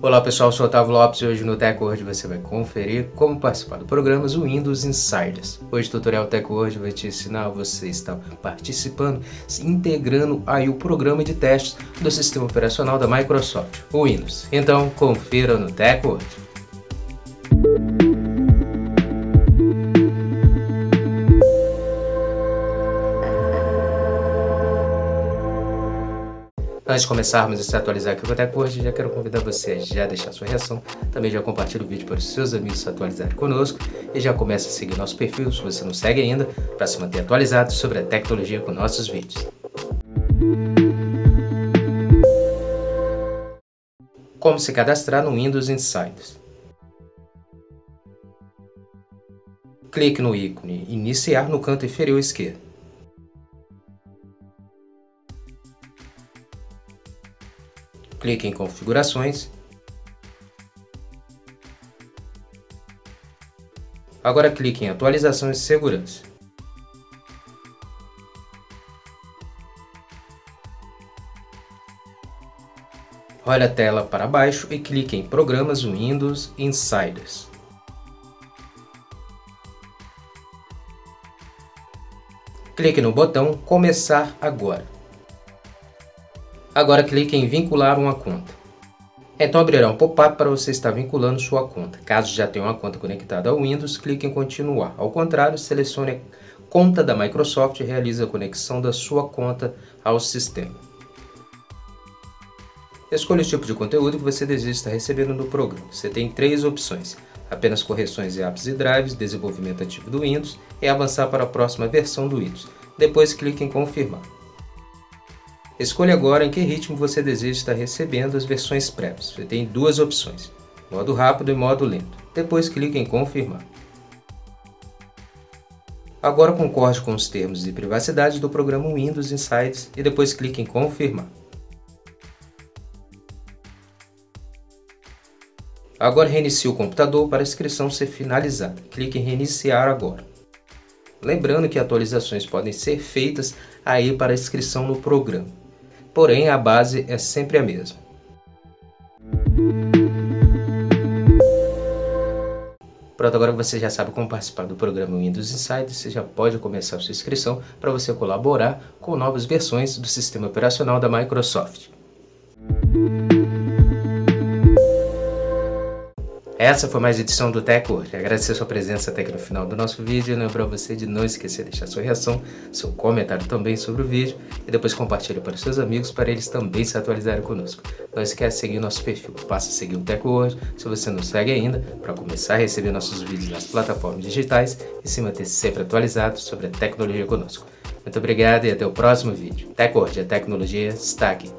Olá pessoal, eu sou Otávio Lopes e hoje no TechWord você vai conferir como participar do programa Windows Insiders. Hoje o tutorial TechWord vai te ensinar você estar participando, se integrando aí o programa de testes do sistema operacional da Microsoft, o Windows. Então confira no TechWord. Antes de começarmos a se atualizar aqui o TechWord, já quero convidar você a já deixar sua reação, também já compartilha o vídeo para os seus amigos se atualizarem conosco e já começa a seguir nosso perfil se você não segue ainda, para se manter atualizado sobre a tecnologia com nossos vídeos. Como se cadastrar no Windows Insiders. Clique no ícone Iniciar no canto inferior esquerdo. Clique em Configurações. Agora clique em Atualização e Segurança. Olhe a tela para baixo e clique em Programas Windows Insiders. Clique no botão Começar agora. Agora clique em vincular uma conta. Então abrirá um pop-up para você estar vinculando sua conta. Caso já tenha uma conta conectada ao Windows, clique em continuar. Ao contrário, selecione conta da Microsoft e realize a conexão da sua conta ao sistema. Escolha o tipo de conteúdo que você deseja estar recebendo no programa. Você tem três opções: apenas correções de apps e drives, desenvolvimento ativo do Windows e avançar para a próxima versão do Windows. Depois clique em confirmar. Escolha agora em que ritmo você deseja estar recebendo as versões prévias. Você tem duas opções, modo rápido e modo lento. Depois clique em confirmar. Agora concorde com os termos de privacidade do programa Windows Insights e depois clique em confirmar. Agora reinicie o computador para a inscrição ser finalizada. Clique em reiniciar agora. Lembrando que atualizações podem ser feitas aí para a inscrição no programa porém a base é sempre a mesma. Pronto, agora você já sabe como participar do programa Windows Insider, você já pode começar sua inscrição para você colaborar com novas versões do sistema operacional da Microsoft. Essa foi mais edição do TechWord. Agradecer a sua presença até aqui no final do nosso vídeo. Lembrar você de não esquecer de deixar sua reação, seu comentário também sobre o vídeo e depois compartilhe para seus amigos para eles também se atualizarem conosco. Não esquece de seguir nosso perfil. Passa a seguir o TechWord se você não segue ainda para começar a receber nossos vídeos nas plataformas digitais e se manter sempre atualizado sobre a tecnologia conosco. Muito obrigado e até o próximo vídeo. TechWord, a tecnologia está aqui.